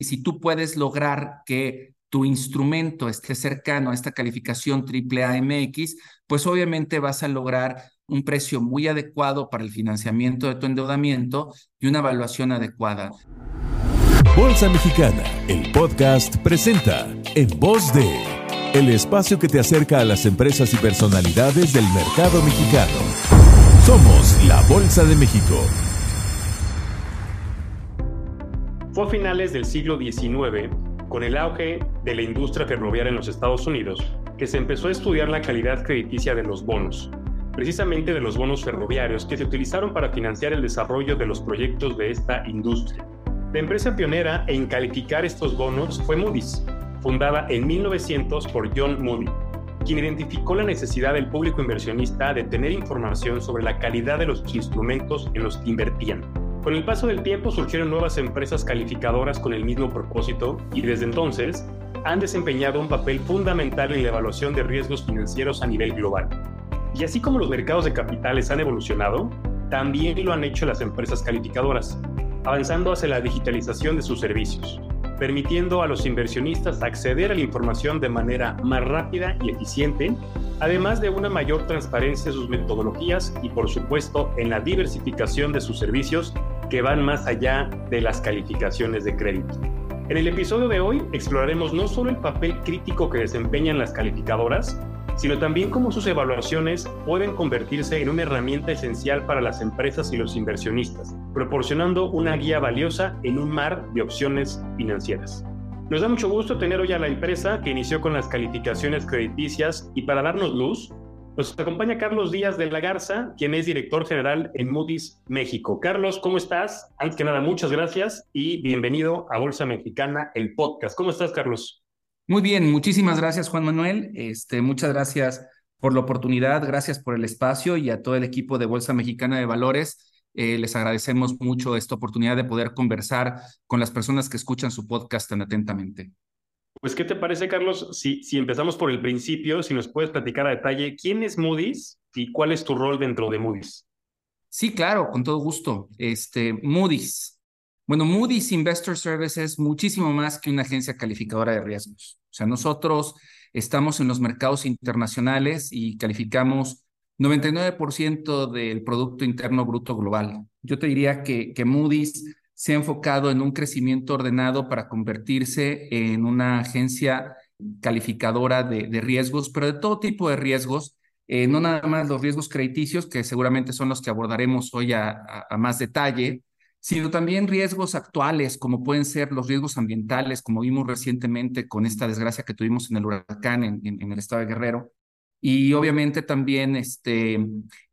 Y si tú puedes lograr que tu instrumento esté cercano a esta calificación AAA-MX, pues obviamente vas a lograr un precio muy adecuado para el financiamiento de tu endeudamiento y una evaluación adecuada. Bolsa Mexicana, el podcast presenta En Voz de, el espacio que te acerca a las empresas y personalidades del mercado mexicano. Somos la Bolsa de México. Fue a finales del siglo XIX con el auge de la industria ferroviaria en los Estados Unidos, que se empezó a estudiar la calidad crediticia de los bonos, precisamente de los bonos ferroviarios que se utilizaron para financiar el desarrollo de los proyectos de esta industria. La empresa pionera en calificar estos bonos fue Moody's, fundada en 1900 por John Moody, quien identificó la necesidad del público inversionista de tener información sobre la calidad de los instrumentos en los que invertían. Con el paso del tiempo surgieron nuevas empresas calificadoras con el mismo propósito y desde entonces han desempeñado un papel fundamental en la evaluación de riesgos financieros a nivel global. Y así como los mercados de capitales han evolucionado, también lo han hecho las empresas calificadoras, avanzando hacia la digitalización de sus servicios, permitiendo a los inversionistas acceder a la información de manera más rápida y eficiente, además de una mayor transparencia en sus metodologías y por supuesto en la diversificación de sus servicios que van más allá de las calificaciones de crédito. En el episodio de hoy exploraremos no solo el papel crítico que desempeñan las calificadoras, sino también cómo sus evaluaciones pueden convertirse en una herramienta esencial para las empresas y los inversionistas, proporcionando una guía valiosa en un mar de opciones financieras. Nos da mucho gusto tener hoy a la empresa que inició con las calificaciones crediticias y para darnos luz, nos acompaña Carlos Díaz de la Garza, quien es director general en Moody's México. Carlos, ¿cómo estás? Antes que nada, muchas gracias y bienvenido a Bolsa Mexicana, el podcast. ¿Cómo estás, Carlos? Muy bien, muchísimas gracias Juan Manuel. Este, muchas gracias por la oportunidad, gracias por el espacio y a todo el equipo de Bolsa Mexicana de Valores. Eh, les agradecemos mucho esta oportunidad de poder conversar con las personas que escuchan su podcast tan atentamente. Pues, ¿qué te parece, Carlos? Si, si empezamos por el principio, si nos puedes platicar a detalle, ¿quién es Moody's y cuál es tu rol dentro de Moody's? Sí, claro, con todo gusto. Este, Moody's bueno, Moody's Investor Service es muchísimo más que una agencia calificadora de riesgos. O sea, nosotros estamos en los mercados internacionales y calificamos 99% del Producto Interno Bruto Global. Yo te diría que, Moody's se ha enfocado en un crecimiento ordenado para convertirse en una agencia calificadora de, riesgos, pero de todo tipo de riesgos, eh, no nada más los riesgos crediticios, que seguramente son los que abordaremos hoy a más detalle, sino también riesgos actuales, como pueden ser los riesgos ambientales, como vimos recientemente con esta desgracia que tuvimos en el huracán en, el estado de Guerrero, y obviamente también este,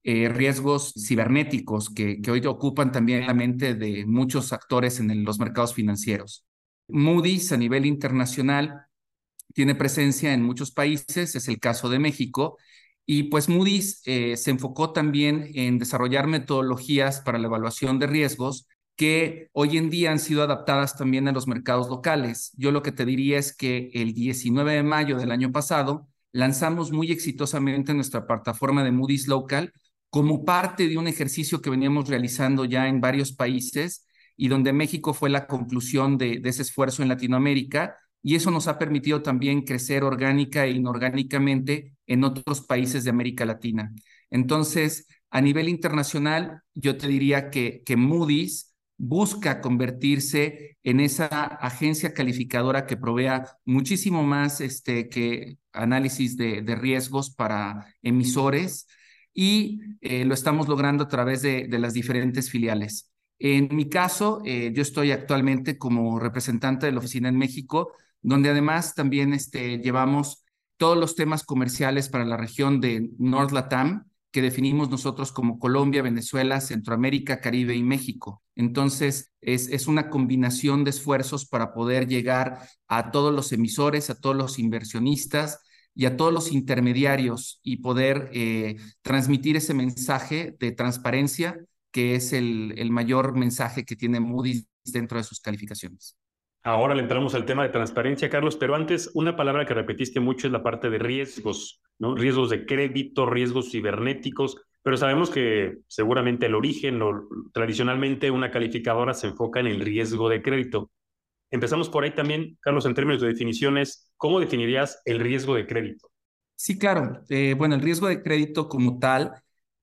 eh, riesgos cibernéticos que, que, hoy ocupan también la mente de muchos actores en los mercados financieros. Moody's a nivel internacional tiene presencia en muchos países, es el caso de México, y pues Moody's eh, se enfocó también en desarrollar metodologías para la evaluación de riesgos que hoy en día han sido adaptadas también a los mercados locales. Yo lo que te diría es que el 19 de mayo del año pasado lanzamos muy exitosamente nuestra plataforma de Moody's Local como parte de un ejercicio que veníamos realizando ya en varios países y donde México fue la conclusión de, ese esfuerzo en Latinoamérica y eso nos ha permitido también crecer orgánica e inorgánicamente en otros países de América Latina. Entonces, a nivel internacional, yo te diría que, que Moody's busca convertirse en esa agencia calificadora que provea muchísimo más este, que análisis de, riesgos para emisores y eh, lo estamos logrando a través de, las diferentes filiales. En mi caso, eh, yo estoy actualmente como representante de la oficina en México, donde además también este, llevamos todos los temas comerciales para la región de North Latam, que definimos nosotros como Colombia, Venezuela, Centroamérica, Caribe y México. Entonces, es, es una combinación de esfuerzos para poder llegar a todos los emisores, a todos los inversionistas y a todos los intermediarios y poder eh, transmitir ese mensaje de transparencia que es el, el mayor mensaje que tiene Moody's dentro de sus calificaciones. Ahora le entramos al tema de transparencia, Carlos, pero antes una palabra que repetiste mucho es la parte de riesgos, ¿no? Riesgos de crédito, riesgos cibernéticos, pero sabemos que seguramente el origen o tradicionalmente una calificadora se enfoca en el riesgo de crédito. Empezamos por ahí también, Carlos, en términos de definiciones, ¿cómo definirías el riesgo de crédito? Sí, claro. Eh, bueno, el riesgo de crédito como tal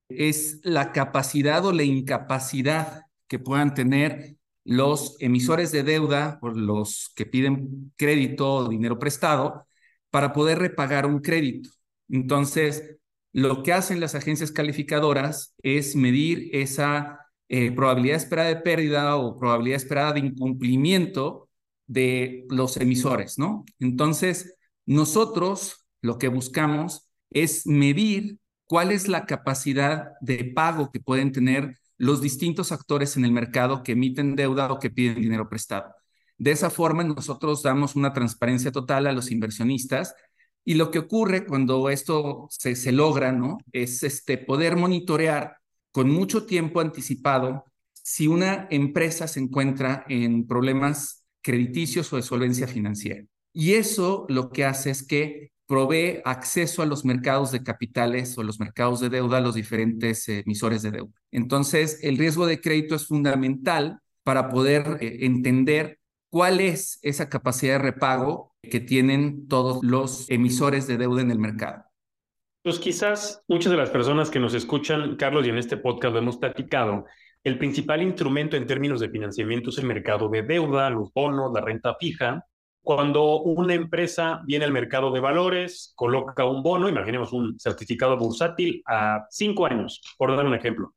es la capacidad o la incapacidad que puedan tener los emisores de deuda o los que piden crédito o dinero prestado para poder repagar un crédito. Entonces, lo que hacen las agencias calificadoras es medir esa eh, probabilidad esperada de pérdida o probabilidad esperada de incumplimiento de los emisores, ¿no? Entonces, nosotros lo que buscamos es medir cuál es la capacidad de pago que pueden tener los distintos actores en el mercado que emiten deuda o que piden dinero prestado. De esa forma, nosotros damos una transparencia total a los inversionistas y lo que ocurre cuando esto se, logra, ¿no? Es este, poder monitorear con mucho tiempo anticipado si una empresa se encuentra en problemas crediticios o de solvencia financiera. Y eso lo que hace es que provee acceso a los mercados de capitales o los mercados de deuda a los diferentes emisores de deuda. Entonces, el riesgo de crédito es fundamental para poder eh, entender cuál es esa capacidad de repago que tienen todos los emisores de deuda en el mercado. Pues quizás muchas de las personas que nos escuchan, Carlos, y en este podcast lo hemos platicado, el principal instrumento en términos de financiamiento es el mercado de deuda, los bonos, la renta fija, cuando una empresa viene al mercado de valores, coloca un bono, imaginemos un certificado bursátil a cinco años, por dar un ejemplo,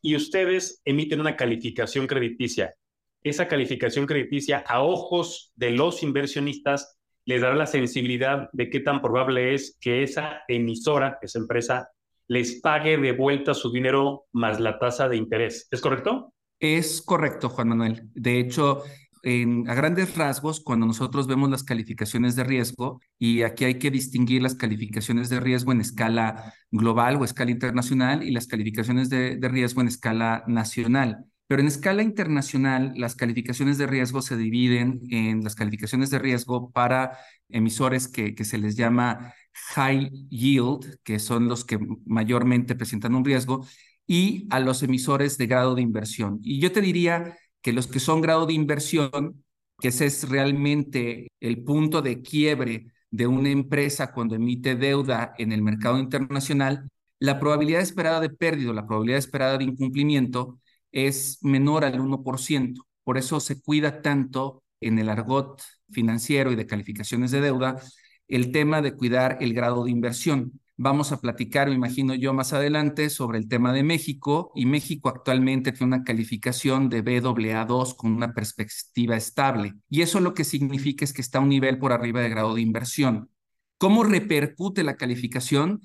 y ustedes emiten una calificación crediticia. Esa calificación crediticia a ojos de los inversionistas les dará la sensibilidad de qué tan probable es que esa emisora, esa empresa, les pague de vuelta su dinero más la tasa de interés. ¿Es correcto? Es correcto, Juan Manuel. De hecho, a grandes rasgos, cuando nosotros vemos las calificaciones de riesgo, y aquí hay que distinguir las calificaciones de riesgo en escala global o escala internacional y las calificaciones de, riesgo en escala nacional. Pero en escala internacional, las calificaciones de riesgo se dividen en las calificaciones de riesgo para emisores que, que se les llama high yield, que son los que mayormente presentan un riesgo, y a los emisores de grado de inversión. Y yo te diría que los que son grado de inversión, que ese es realmente el punto de quiebre de una empresa cuando emite deuda en el mercado internacional, la probabilidad esperada de pérdida, la probabilidad esperada de incumplimiento es menor al 1%. Por eso se cuida tanto en el argot financiero y de calificaciones de deuda el tema de cuidar el grado de inversión. Vamos a platicar, me imagino yo, más adelante sobre el tema de México y México actualmente tiene una calificación de BAA2 con una perspectiva estable y eso lo que significa es que está a un nivel por arriba de grado de inversión. ¿Cómo repercute la calificación?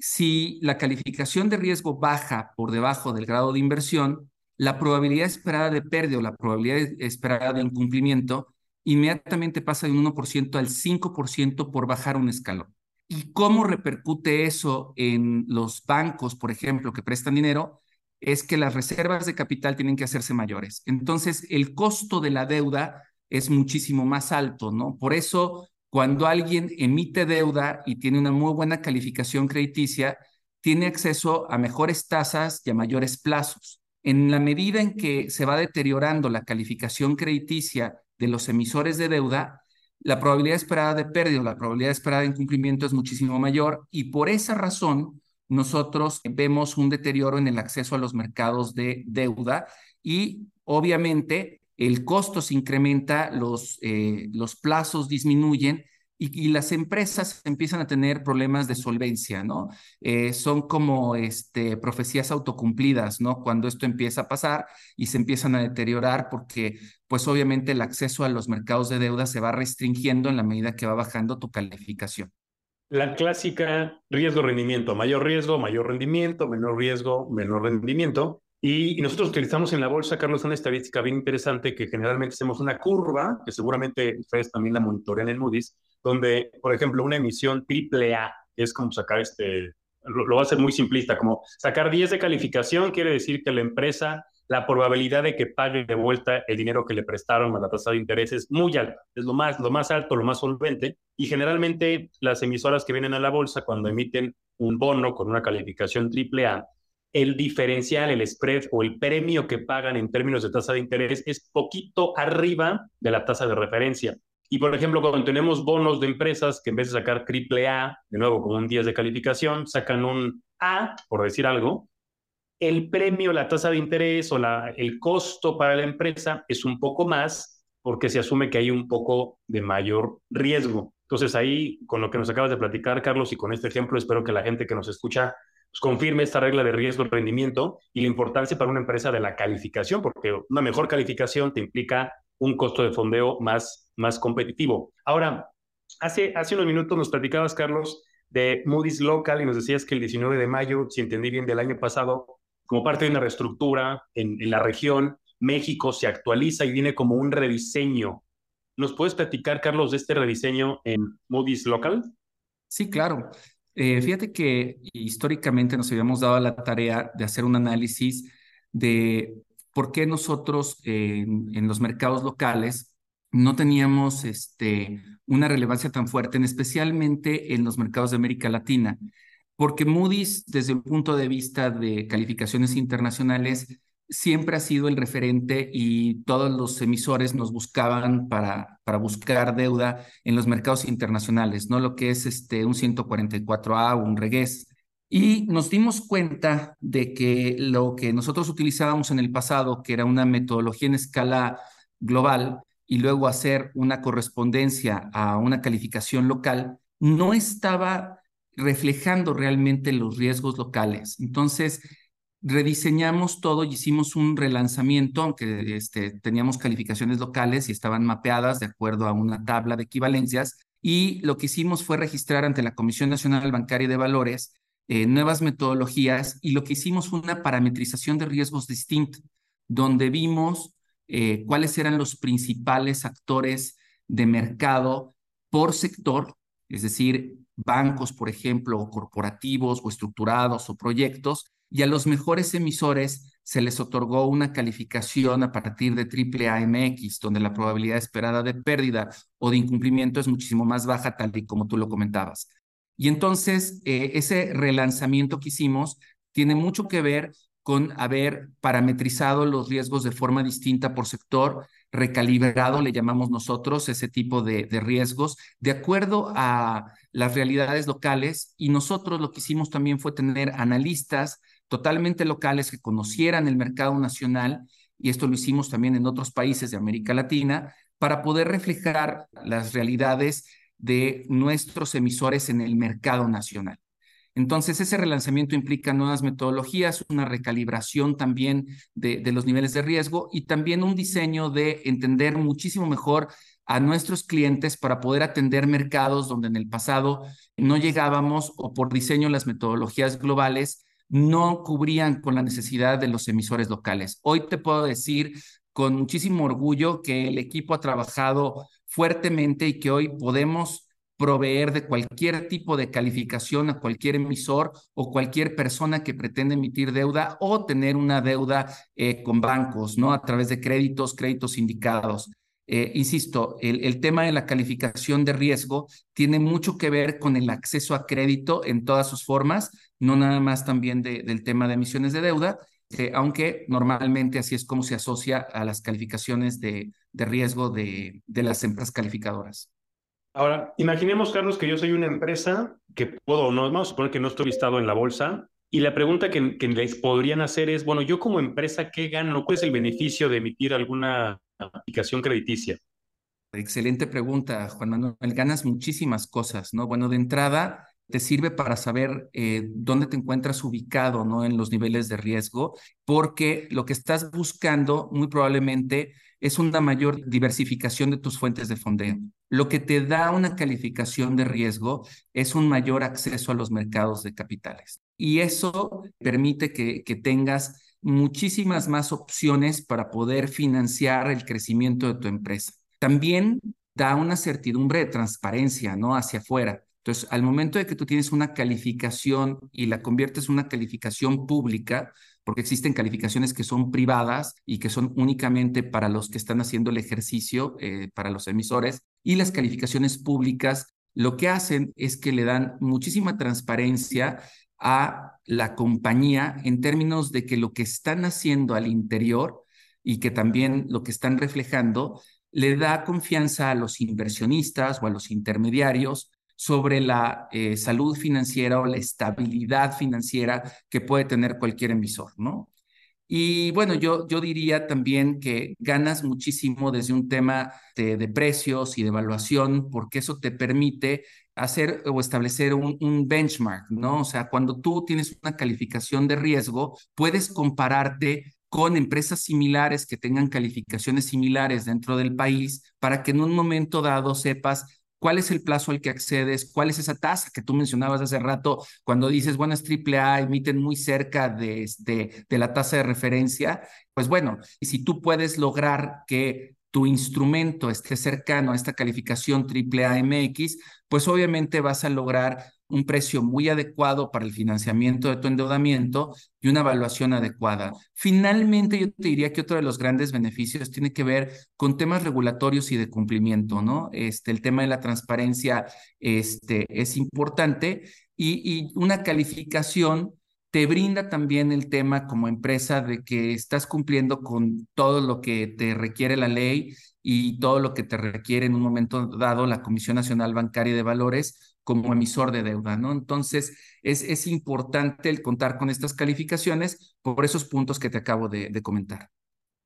Si la calificación de riesgo baja por debajo del grado de inversión, la probabilidad esperada de pérdida o la probabilidad esperada de incumplimiento inmediatamente pasa de un 1% al 5% por bajar un escalón. ¿Y cómo repercute eso en los bancos, por ejemplo, que prestan dinero? Es que las reservas de capital tienen que hacerse mayores. Entonces, el costo de la deuda es muchísimo más alto, ¿no? Por eso, cuando alguien emite deuda y tiene una muy buena calificación crediticia, tiene acceso a mejores tasas y a mayores plazos. En la medida en que se va deteriorando la calificación crediticia de los emisores de deuda, la probabilidad esperada de pérdida, la probabilidad esperada de incumplimiento es muchísimo mayor y por esa razón nosotros vemos un deterioro en el acceso a los mercados de deuda y obviamente el costo se incrementa, los, eh, los plazos disminuyen y, las empresas empiezan a tener problemas de solvencia, ¿no? Eh, son como este, profecías autocumplidas, ¿no? Cuando esto empieza a pasar y se empiezan a deteriorar porque, pues obviamente el acceso a los mercados de deuda se va restringiendo en la medida que va bajando tu calificación. La clásica riesgo-rendimiento, mayor riesgo, mayor rendimiento, menor riesgo, menor rendimiento. Y, nosotros utilizamos en la bolsa, Carlos, una estadística bien interesante que generalmente hacemos una curva, que seguramente ustedes también la monitorean en Moody's, donde, por ejemplo, una emisión triple A es como sacar este, lo, lo, va a hacer muy simplista, como sacar 10 de calificación quiere decir que la empresa, la probabilidad de que pague de vuelta el dinero que le prestaron a la tasa de interés es muy alta, es lo más, lo más alto, lo más solvente, y generalmente las emisoras que vienen a la bolsa cuando emiten un bono con una calificación triple A, el diferencial, el spread o el premio que pagan en términos de tasa de interés es poquito arriba de la tasa de referencia. Y por ejemplo, cuando tenemos bonos de empresas que en vez de sacar triple A, de nuevo con un 10 de calificación, sacan un A, por decir algo, el premio, la tasa de interés o la, el costo para la empresa es un poco más porque se asume que hay un poco de mayor riesgo. Entonces ahí, con lo que nos acabas de platicar, Carlos, y con este ejemplo, espero que la gente que nos escucha pues, confirme esta regla de riesgo-rendimiento y la importancia para una empresa de la calificación, porque una mejor calificación te implica un costo de fondeo más, más competitivo. Ahora, hace, hace unos minutos nos platicabas, Carlos, de Moody's Local y nos decías que el 19 de mayo, si entendí bien, del año pasado, como parte de una reestructura en, la región, México se actualiza y viene como un rediseño. ¿Nos puedes platicar, Carlos, de este rediseño en Moody's Local? Sí, claro. Eh, fíjate que históricamente nos habíamos dado la tarea de hacer un análisis de por qué nosotros en los mercados locales no teníamos este, una relevancia tan fuerte, especialmente en los mercados de América Latina, porque Moody's, desde el punto de vista de calificaciones internacionales, siempre ha sido el referente y todos los emisores nos buscaban para, buscar deuda en los mercados internacionales, ¿no? Lo que es este, un 144A o un regués. Y nos dimos cuenta de que lo que nosotros utilizábamos en el pasado, que era una metodología en escala global y luego hacer una correspondencia a una calificación local, no estaba reflejando realmente los riesgos locales. Entonces, rediseñamos todo y hicimos un relanzamiento, aunque este, teníamos calificaciones locales y estaban mapeadas de acuerdo a una tabla de equivalencias. Y lo que hicimos fue registrar ante la Comisión Nacional Bancaria de Valores eh, nuevas metodologías y lo que hicimos fue una parametrización de riesgos distinta, donde vimos eh, cuáles eran los principales actores de mercado por sector, es decir, bancos, por ejemplo, o corporativos o estructurados o proyectos, y a los mejores emisores se les otorgó una calificación a partir de triple AMX, donde la probabilidad esperada de pérdida o de incumplimiento es muchísimo más baja, tal y como tú lo comentabas. Y entonces, eh, ese relanzamiento que hicimos tiene mucho que ver con haber parametrizado los riesgos de forma distinta por sector, recalibrado, le llamamos nosotros, ese tipo de, de, riesgos, de acuerdo a las realidades locales. Y nosotros lo que hicimos también fue tener analistas totalmente locales que conocieran el mercado nacional, y esto lo hicimos también en otros países de América Latina, para poder reflejar las realidades de nuestros emisores en el mercado nacional. Entonces, ese relanzamiento implica nuevas metodologías, una recalibración también de, los niveles de riesgo y también un diseño de entender muchísimo mejor a nuestros clientes para poder atender mercados donde en el pasado no llegábamos o por diseño las metodologías globales no cubrían con la necesidad de los emisores locales. Hoy te puedo decir con muchísimo orgullo que el equipo ha trabajado fuertemente y que hoy podemos proveer de cualquier tipo de calificación a cualquier emisor o cualquier persona que pretende emitir deuda o tener una deuda eh, con bancos, ¿no? A través de créditos, créditos indicados. Eh, insisto, el, tema de la calificación de riesgo tiene mucho que ver con el acceso a crédito en todas sus formas, no nada más también de, del tema de emisiones de deuda, eh, aunque normalmente así es como se asocia a las calificaciones de, de riesgo de, de, las empresas calificadoras. Ahora, imaginemos, Carlos, que yo soy una empresa que puedo, no, vamos a suponer que no estoy listado en la bolsa, y la pregunta que, que les podrían hacer es, bueno, yo como empresa, ¿qué gano? ¿Cuál es el beneficio de emitir alguna aplicación crediticia? Excelente pregunta, Juan Manuel. Ganas muchísimas cosas, ¿no? Bueno, de entrada, te sirve para saber eh, dónde te encuentras ubicado, ¿no? En los niveles de riesgo, porque lo que estás buscando muy probablemente es una mayor diversificación de tus fuentes de fondeo. Lo que te da una calificación de riesgo es un mayor acceso a los mercados de capitales. Y eso permite que, que tengas muchísimas más opciones para poder financiar el crecimiento de tu empresa. También da una certidumbre de transparencia, ¿no? Hacia afuera. Entonces, al momento de que tú tienes una calificación y la conviertes en una calificación pública, porque existen calificaciones que son privadas y que son únicamente para los que están haciendo el ejercicio, eh, para los emisores, y las calificaciones públicas lo que hacen es que le dan muchísima transparencia a la compañía en términos de que lo que están haciendo al interior y que también lo que están reflejando le da confianza a los inversionistas o a los intermediarios sobre la eh, salud financiera o la estabilidad financiera que puede tener cualquier emisor, ¿no? Y bueno, yo, yo diría también que ganas muchísimo desde un tema de, precios y de evaluación, porque eso te permite hacer o establecer un, un, benchmark, ¿no? O sea, cuando tú tienes una calificación de riesgo, puedes compararte con empresas similares que tengan calificaciones similares dentro del país para que en un momento dado sepas cuál es el plazo al que accedes, cuál es esa tasa que tú mencionabas hace rato cuando dices, bueno, es AAA, emiten muy cerca de, de, de la tasa de referencia. Pues bueno, y si tú puedes lograr que tu instrumento esté cercano a esta calificación AAA MX, pues obviamente vas a lograr un precio muy adecuado para el financiamiento de tu endeudamiento y una evaluación adecuada. Finalmente, yo te diría que otro de los grandes beneficios tiene que ver con temas regulatorios y de cumplimiento, ¿no? Este, el tema de la transparencia este, es importante y, y una calificación te brinda también el tema como empresa de que estás cumpliendo con todo lo que te requiere la ley y todo lo que te requiere en un momento dado la Comisión Nacional Bancaria de Valores como emisor de deuda, ¿no? Entonces, es, es importante el contar con estas calificaciones por esos puntos que te acabo de, comentar.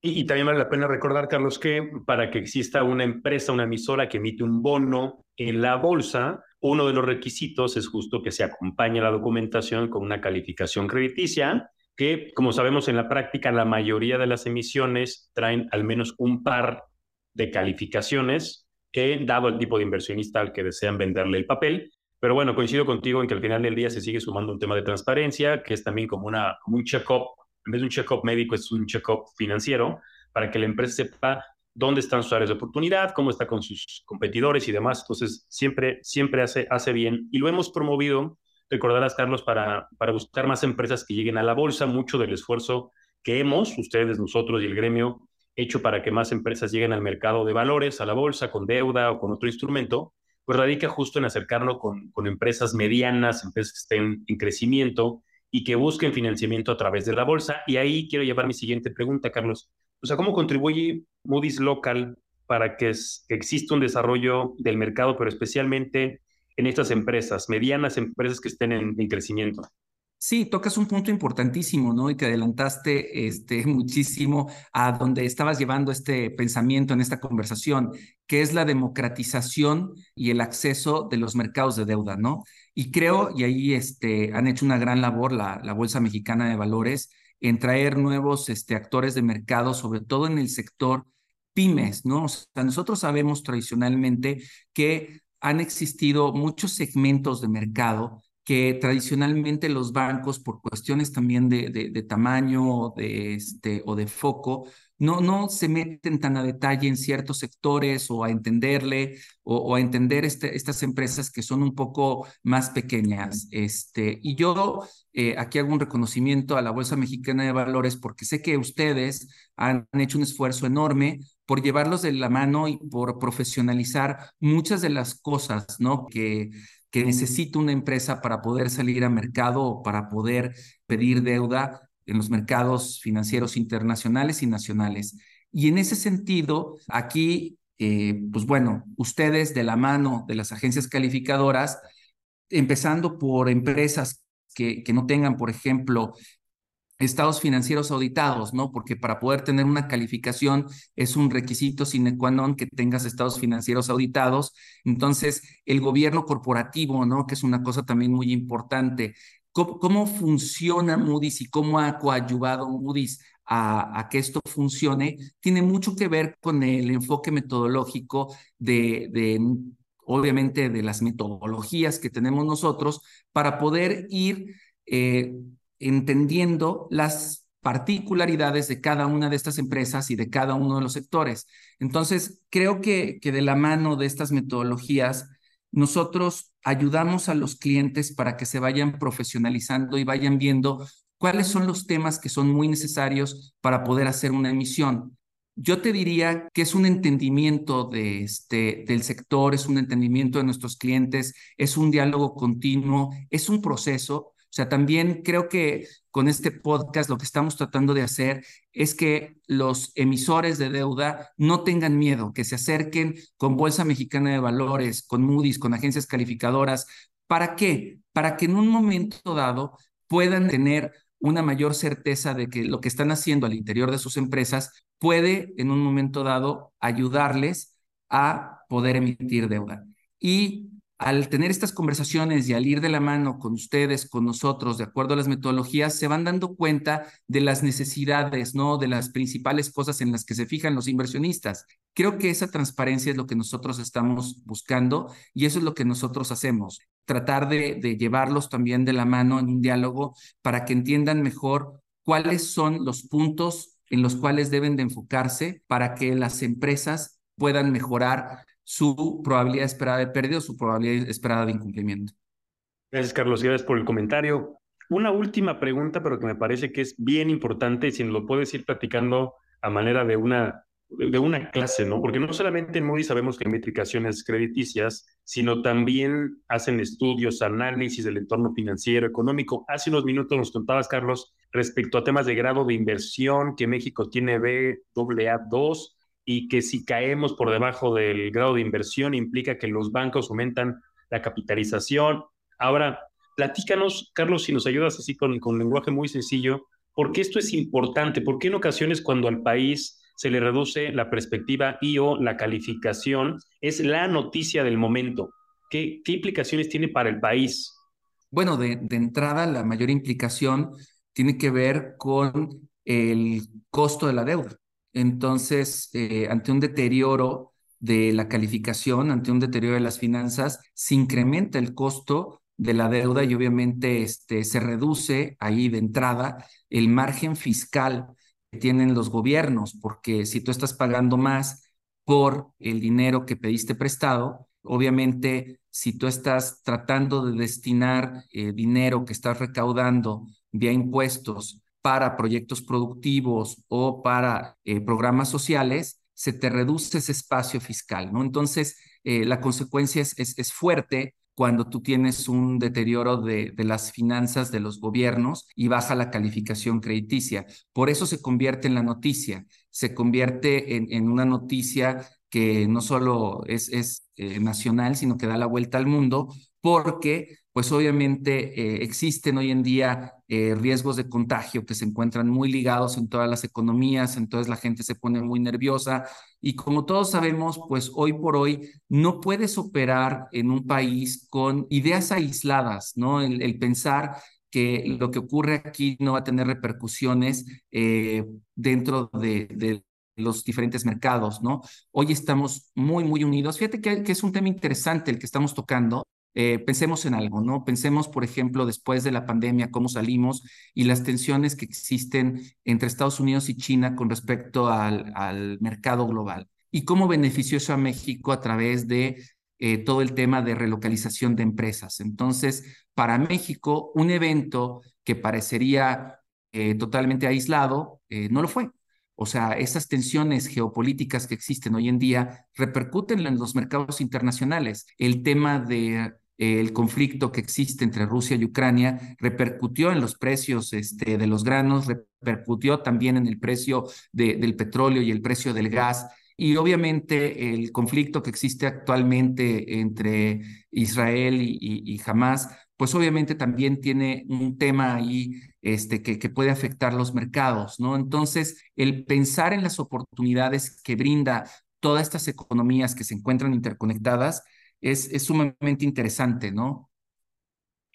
Y, y, también vale la pena recordar, Carlos, que para que exista una empresa, una emisora que emite un bono en la bolsa, uno de los requisitos es justo que se acompañe la documentación con una calificación crediticia, que, como sabemos en la práctica, la mayoría de las emisiones traen al menos un par de calificaciones dado el tipo de inversionista al que desean venderle el papel. Pero bueno, coincido contigo en que al final del día se sigue sumando un tema de transparencia, que es también como, una, un check-up, en vez de un check-up médico, es un check-up financiero, para que la empresa sepa dónde están sus áreas de oportunidad, cómo está con sus competidores y demás. Entonces, siempre, siempre hace, hace bien. Y lo hemos promovido, recordarás, Carlos, para, para buscar más empresas que lleguen a la bolsa. Mucho del esfuerzo que hemos, ustedes, nosotros y el gremio, hecho para que más empresas lleguen al mercado de valores, a la bolsa, con deuda o con otro instrumento, pues radica justo en acercarlo con, empresas medianas, empresas que estén en crecimiento y que busquen financiamiento a través de la bolsa. Y ahí quiero llevar mi siguiente pregunta, Carlos. O sea, ¿cómo contribuye Moody's Local para que, es, exista un desarrollo del mercado, pero especialmente en estas empresas, medianas empresas que estén en crecimiento? Sí, tocas un punto importantísimo, ¿no? Y te adelantaste este, muchísimo a donde estabas llevando este pensamiento en esta conversación, que es la democratización y el acceso de los mercados de deuda, ¿no? Y creo, y ahí este, han hecho una gran labor la, Bolsa Mexicana de Valores en traer nuevos este, actores de mercado, sobre todo en el sector pymes, ¿no? O sea, nosotros sabemos tradicionalmente que han existido muchos segmentos de mercado que tradicionalmente los bancos, por cuestiones también de, de, tamaño de este, o de foco, no, no se meten tan a detalle en ciertos sectores o a entenderle o, o a entender este, estas empresas que son un poco más pequeñas. Este, y yo eh, aquí hago un reconocimiento a la Bolsa Mexicana de Valores porque sé que ustedes han hecho un esfuerzo enorme por llevarlos de la mano y por profesionalizar muchas de las cosas, ¿no? Que que necesita una empresa para poder salir a mercado o para poder pedir deuda en los mercados financieros internacionales y nacionales. Y en ese sentido, aquí, eh, pues bueno, ustedes de la mano de las agencias calificadoras, empezando por empresas que, que no tengan, por ejemplo, estados financieros auditados, ¿no? Porque para poder tener una calificación es un requisito sine qua non que tengas estados financieros auditados. Entonces, el gobierno corporativo, ¿no? Que es una cosa también muy importante. ¿Cómo, funciona Moody's y cómo ha coadyuvado Moody's a, que esto funcione? Tiene mucho que ver con el enfoque metodológico de, de obviamente, de las metodologías que tenemos nosotros para poder ir eh, entendiendo las particularidades de cada una de estas empresas y de cada uno de los sectores. Entonces, creo que, que de la mano de estas metodologías, nosotros ayudamos a los clientes para que se vayan profesionalizando y vayan viendo cuáles son los temas que son muy necesarios para poder hacer una emisión. Yo te diría que es un entendimiento de este, del sector, es un entendimiento de nuestros clientes, es un diálogo continuo, es un proceso sea, también creo que con este podcast lo que estamos tratando de hacer es que los emisores de deuda no tengan miedo, que se acerquen con Bolsa Mexicana de Valores, con Moody's, con agencias calificadoras. ¿Para qué? Para que en un momento dado puedan tener una mayor certeza de que lo que están haciendo al interior de sus empresas puede en un momento dado ayudarles a poder emitir deuda. Y al tener estas conversaciones y al ir de la mano con ustedes, con nosotros, de acuerdo a las metodologías, se van dando cuenta de las necesidades, ¿no? De las principales cosas en las que se fijan los inversionistas. Creo que esa transparencia es lo que nosotros estamos buscando y eso es lo que nosotros hacemos. Tratar de, de llevarlos también de la mano en un diálogo para que entiendan mejor cuáles son los puntos en los cuales deben de enfocarse para que las empresas puedan mejorar su probabilidad esperada de pérdida o su probabilidad esperada de incumplimiento. Gracias, Carlos. Gracias por el comentario. Una última pregunta, pero que me parece que es bien importante, si nos lo puedes ir platicando a manera de una, de una clase, ¿no? Porque no solamente en Moody sabemos que hay metricaciones crediticias, sino también hacen estudios, análisis del entorno financiero, económico. Hace unos minutos nos contabas, Carlos, respecto a temas de grado de inversión, que México tiene BAA2, y que si caemos por debajo del grado de inversión implica que los bancos aumentan la capitalización. Ahora, platícanos, Carlos, si nos ayudas así con, lenguaje muy sencillo, ¿por qué esto es importante? ¿Por qué en ocasiones cuando al país se le reduce la perspectiva y o la calificación es la noticia del momento? ¿Qué, implicaciones tiene para el país? Bueno, de entrada, la mayor implicación tiene que ver con el costo de la deuda. Entonces, eh, ante un deterioro de la calificación, ante un deterioro de las finanzas, se incrementa el costo de la deuda y obviamente este, se reduce ahí de entrada el margen fiscal que tienen los gobiernos, porque si tú estás pagando más por el dinero que pediste prestado, obviamente si tú estás tratando de destinar eh, dinero que estás recaudando vía impuestos para proyectos productivos o para eh, programas sociales, se te reduce ese espacio fiscal, ¿no? Entonces, eh, la consecuencia es, es, fuerte cuando tú tienes un deterioro de, de, las finanzas de los gobiernos y baja la calificación crediticia. Por eso se convierte en la noticia, se convierte en, en una noticia que no solo es, es eh, nacional, sino que da la vuelta al mundo, porque pues obviamente eh, existen hoy en día eh, riesgos de contagio que se encuentran muy ligados en todas las economías, entonces la gente se pone muy nerviosa y como todos sabemos, pues hoy por hoy no puedes operar en un país con ideas aisladas, ¿no? El, pensar que lo que ocurre aquí no va a tener repercusiones eh, dentro de, los diferentes mercados, ¿no? Hoy estamos muy, muy unidos. Fíjate que, que, es un tema interesante el que estamos tocando, eh, pensemos en algo, ¿no? Pensemos, por ejemplo, después de la pandemia, cómo salimos y las tensiones que existen entre Estados Unidos y China con respecto al, mercado global y cómo benefició eso a México a través de eh, todo el tema de relocalización de empresas. Entonces, para México, un evento que parecería eh, totalmente aislado, no lo fue. O sea, esas tensiones geopolíticas que existen hoy en día repercuten en los mercados internacionales. El tema de el conflicto que existe entre Rusia y Ucrania repercutió en los precios este, de los granos, repercutió también en el precio del petróleo y el precio del gas. Y obviamente el conflicto que existe actualmente entre Israel y, y, Hamas, pues obviamente también tiene un tema ahí este, que, que, puede afectar los mercados, ¿no? Entonces, el pensar en las oportunidades que brinda todas estas economías que se encuentran interconectadas es, sumamente interesante, ¿no?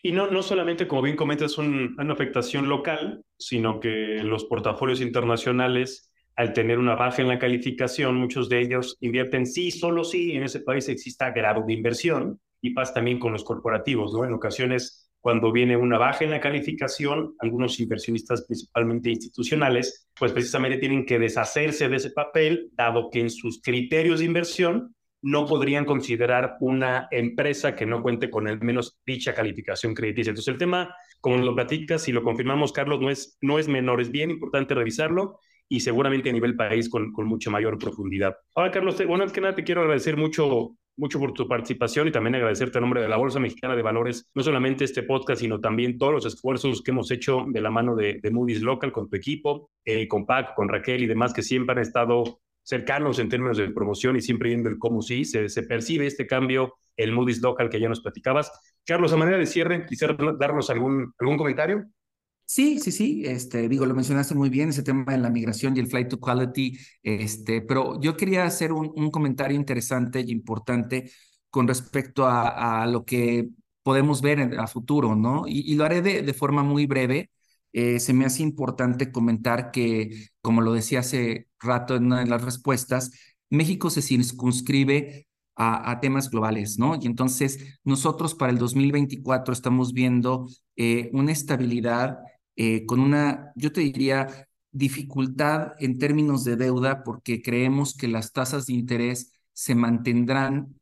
Y no, no solamente, como bien comentas, un, una afectación local, sino que los portafolios internacionales, al tener una baja en la calificación, muchos de ellos invierten sí, solo sí, en ese país exista grado de inversión, y pasa también con los corporativos, ¿no? En ocasiones, cuando viene una baja en la calificación, algunos inversionistas, principalmente institucionales, pues precisamente tienen que deshacerse de ese papel, dado que en sus criterios de inversión no podrían considerar una empresa que no cuente con al menos dicha calificación crediticia. Entonces el tema, como lo platicas y lo confirmamos, Carlos, no es, no es menor, es bien importante revisarlo y seguramente a nivel país con, con mucha mayor profundidad. Ahora, Carlos, bueno, que nada, te quiero agradecer mucho mucho por tu participación y también agradecerte a nombre de la Bolsa Mexicana de Valores, no solamente este podcast, sino también todos los esfuerzos que hemos hecho de la mano de, Moody's Local con tu equipo, eh, con Pac, con Raquel y demás que siempre han estado cercanos en términos de promoción y siempre viendo el cómo sí se, se percibe este cambio, el Moody's Local que ya nos platicabas. Carlos, a manera de cierre, quisiera darnos algún, algún comentario. Sí, sí, sí, este, digo, lo mencionaste muy bien, ese tema de la migración y el flight to quality, este, pero yo quería hacer un, un comentario interesante y importante con respecto a, a lo que podemos ver en, a futuro, ¿no? Y, y lo haré de, de, forma muy breve. Eh, se me hace importante comentar que, como lo decía hace rato en una de las respuestas, México se circunscribe a, temas globales, ¿no? Y entonces nosotros para el 2024 estamos viendo eh, una estabilidad eh, con una, yo te diría, dificultad en términos de deuda porque creemos que las tasas de interés se mantendrán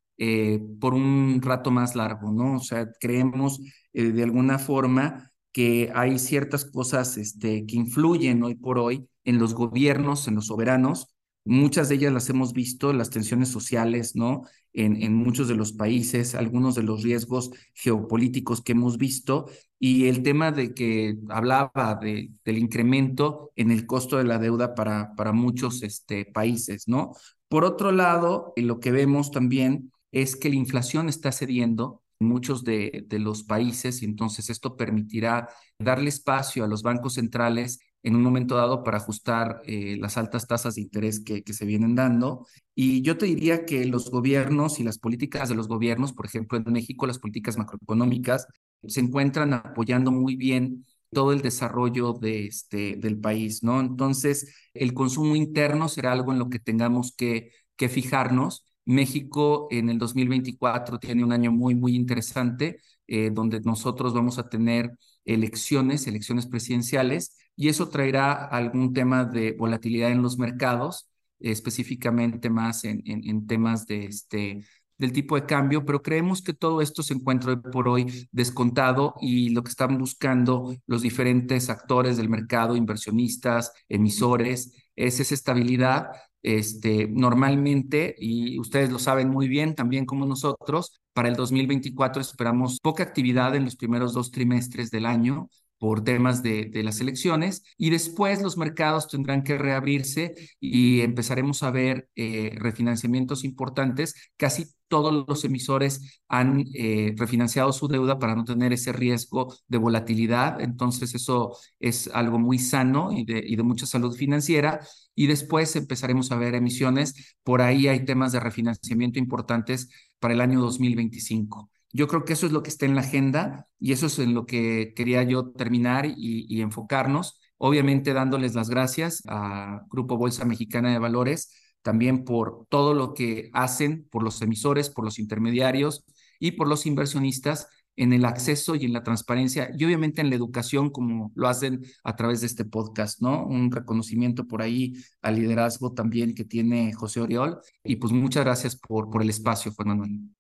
por un rato más largo, ¿no? O sea, creemos de alguna forma que hay ciertas cosas este, que influyen hoy por hoy en los gobiernos, en los soberanos, Muchas de ellas las hemos visto, las tensiones sociales, ¿no? En, en, muchos de los países, algunos de los riesgos geopolíticos que hemos visto y el tema de que hablaba de, del incremento en el costo de la deuda para, para muchos este, países, ¿no? Por otro lado, lo que vemos también es que la inflación está cediendo en muchos de, de los países y entonces esto permitirá darle espacio a los bancos centrales en un momento dado para ajustar eh, las altas tasas de interés que, que, se vienen dando. Y yo te diría que los gobiernos y las políticas de los gobiernos, por ejemplo, en México, las políticas macroeconómicas, se encuentran apoyando muy bien todo el desarrollo de este, del país, ¿no? Entonces, el consumo interno será algo en lo que tengamos que, que fijarnos. México en el 2024 tiene un año muy, muy interesante, eh, donde nosotros vamos a tener elecciones, elecciones presidenciales, y eso traerá algún tema de volatilidad en los mercados, específicamente más en, en, temas de este, del tipo de cambio, pero creemos que todo esto se encuentra por hoy descontado y lo que están buscando los diferentes actores del mercado, inversionistas, emisores, es esa estabilidad. Este, normalmente, y ustedes lo saben muy bien también como nosotros, para el 2024 esperamos poca actividad en los primeros dos trimestres del año, por temas de, las elecciones y después los mercados tendrán que reabrirse y empezaremos a ver eh, refinanciamientos importantes. Casi todos los emisores han eh, refinanciado su deuda para no tener ese riesgo de volatilidad. Entonces eso es algo muy sano y de, y de mucha salud financiera. Y después empezaremos a ver emisiones. Por ahí hay temas de refinanciamiento importantes para el año 2025. Yo creo que eso es lo que está en la agenda y eso es en lo que quería yo terminar y, enfocarnos. Obviamente dándoles las gracias a Grupo Bolsa Mexicana de Valores también por todo lo que hacen por los emisores, por los intermediarios y por los inversionistas en el acceso y en la transparencia y obviamente en la educación como lo hacen a través de este podcast, ¿no? Un reconocimiento por ahí al liderazgo también que tiene José Oriol y pues muchas gracias por, el espacio, Manuel.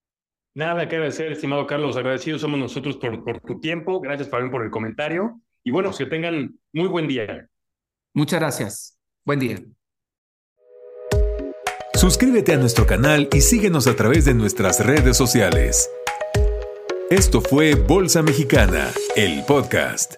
Nada que agradecer, estimado Carlos. Agradecidos somos nosotros por, por tu tiempo. Gracias, Fabián, por el comentario. Y bueno, que tengan muy buen día. Muchas gracias. Buen día. Suscríbete a nuestro canal y síguenos a través de nuestras redes sociales. Esto fue Bolsa Mexicana, el podcast.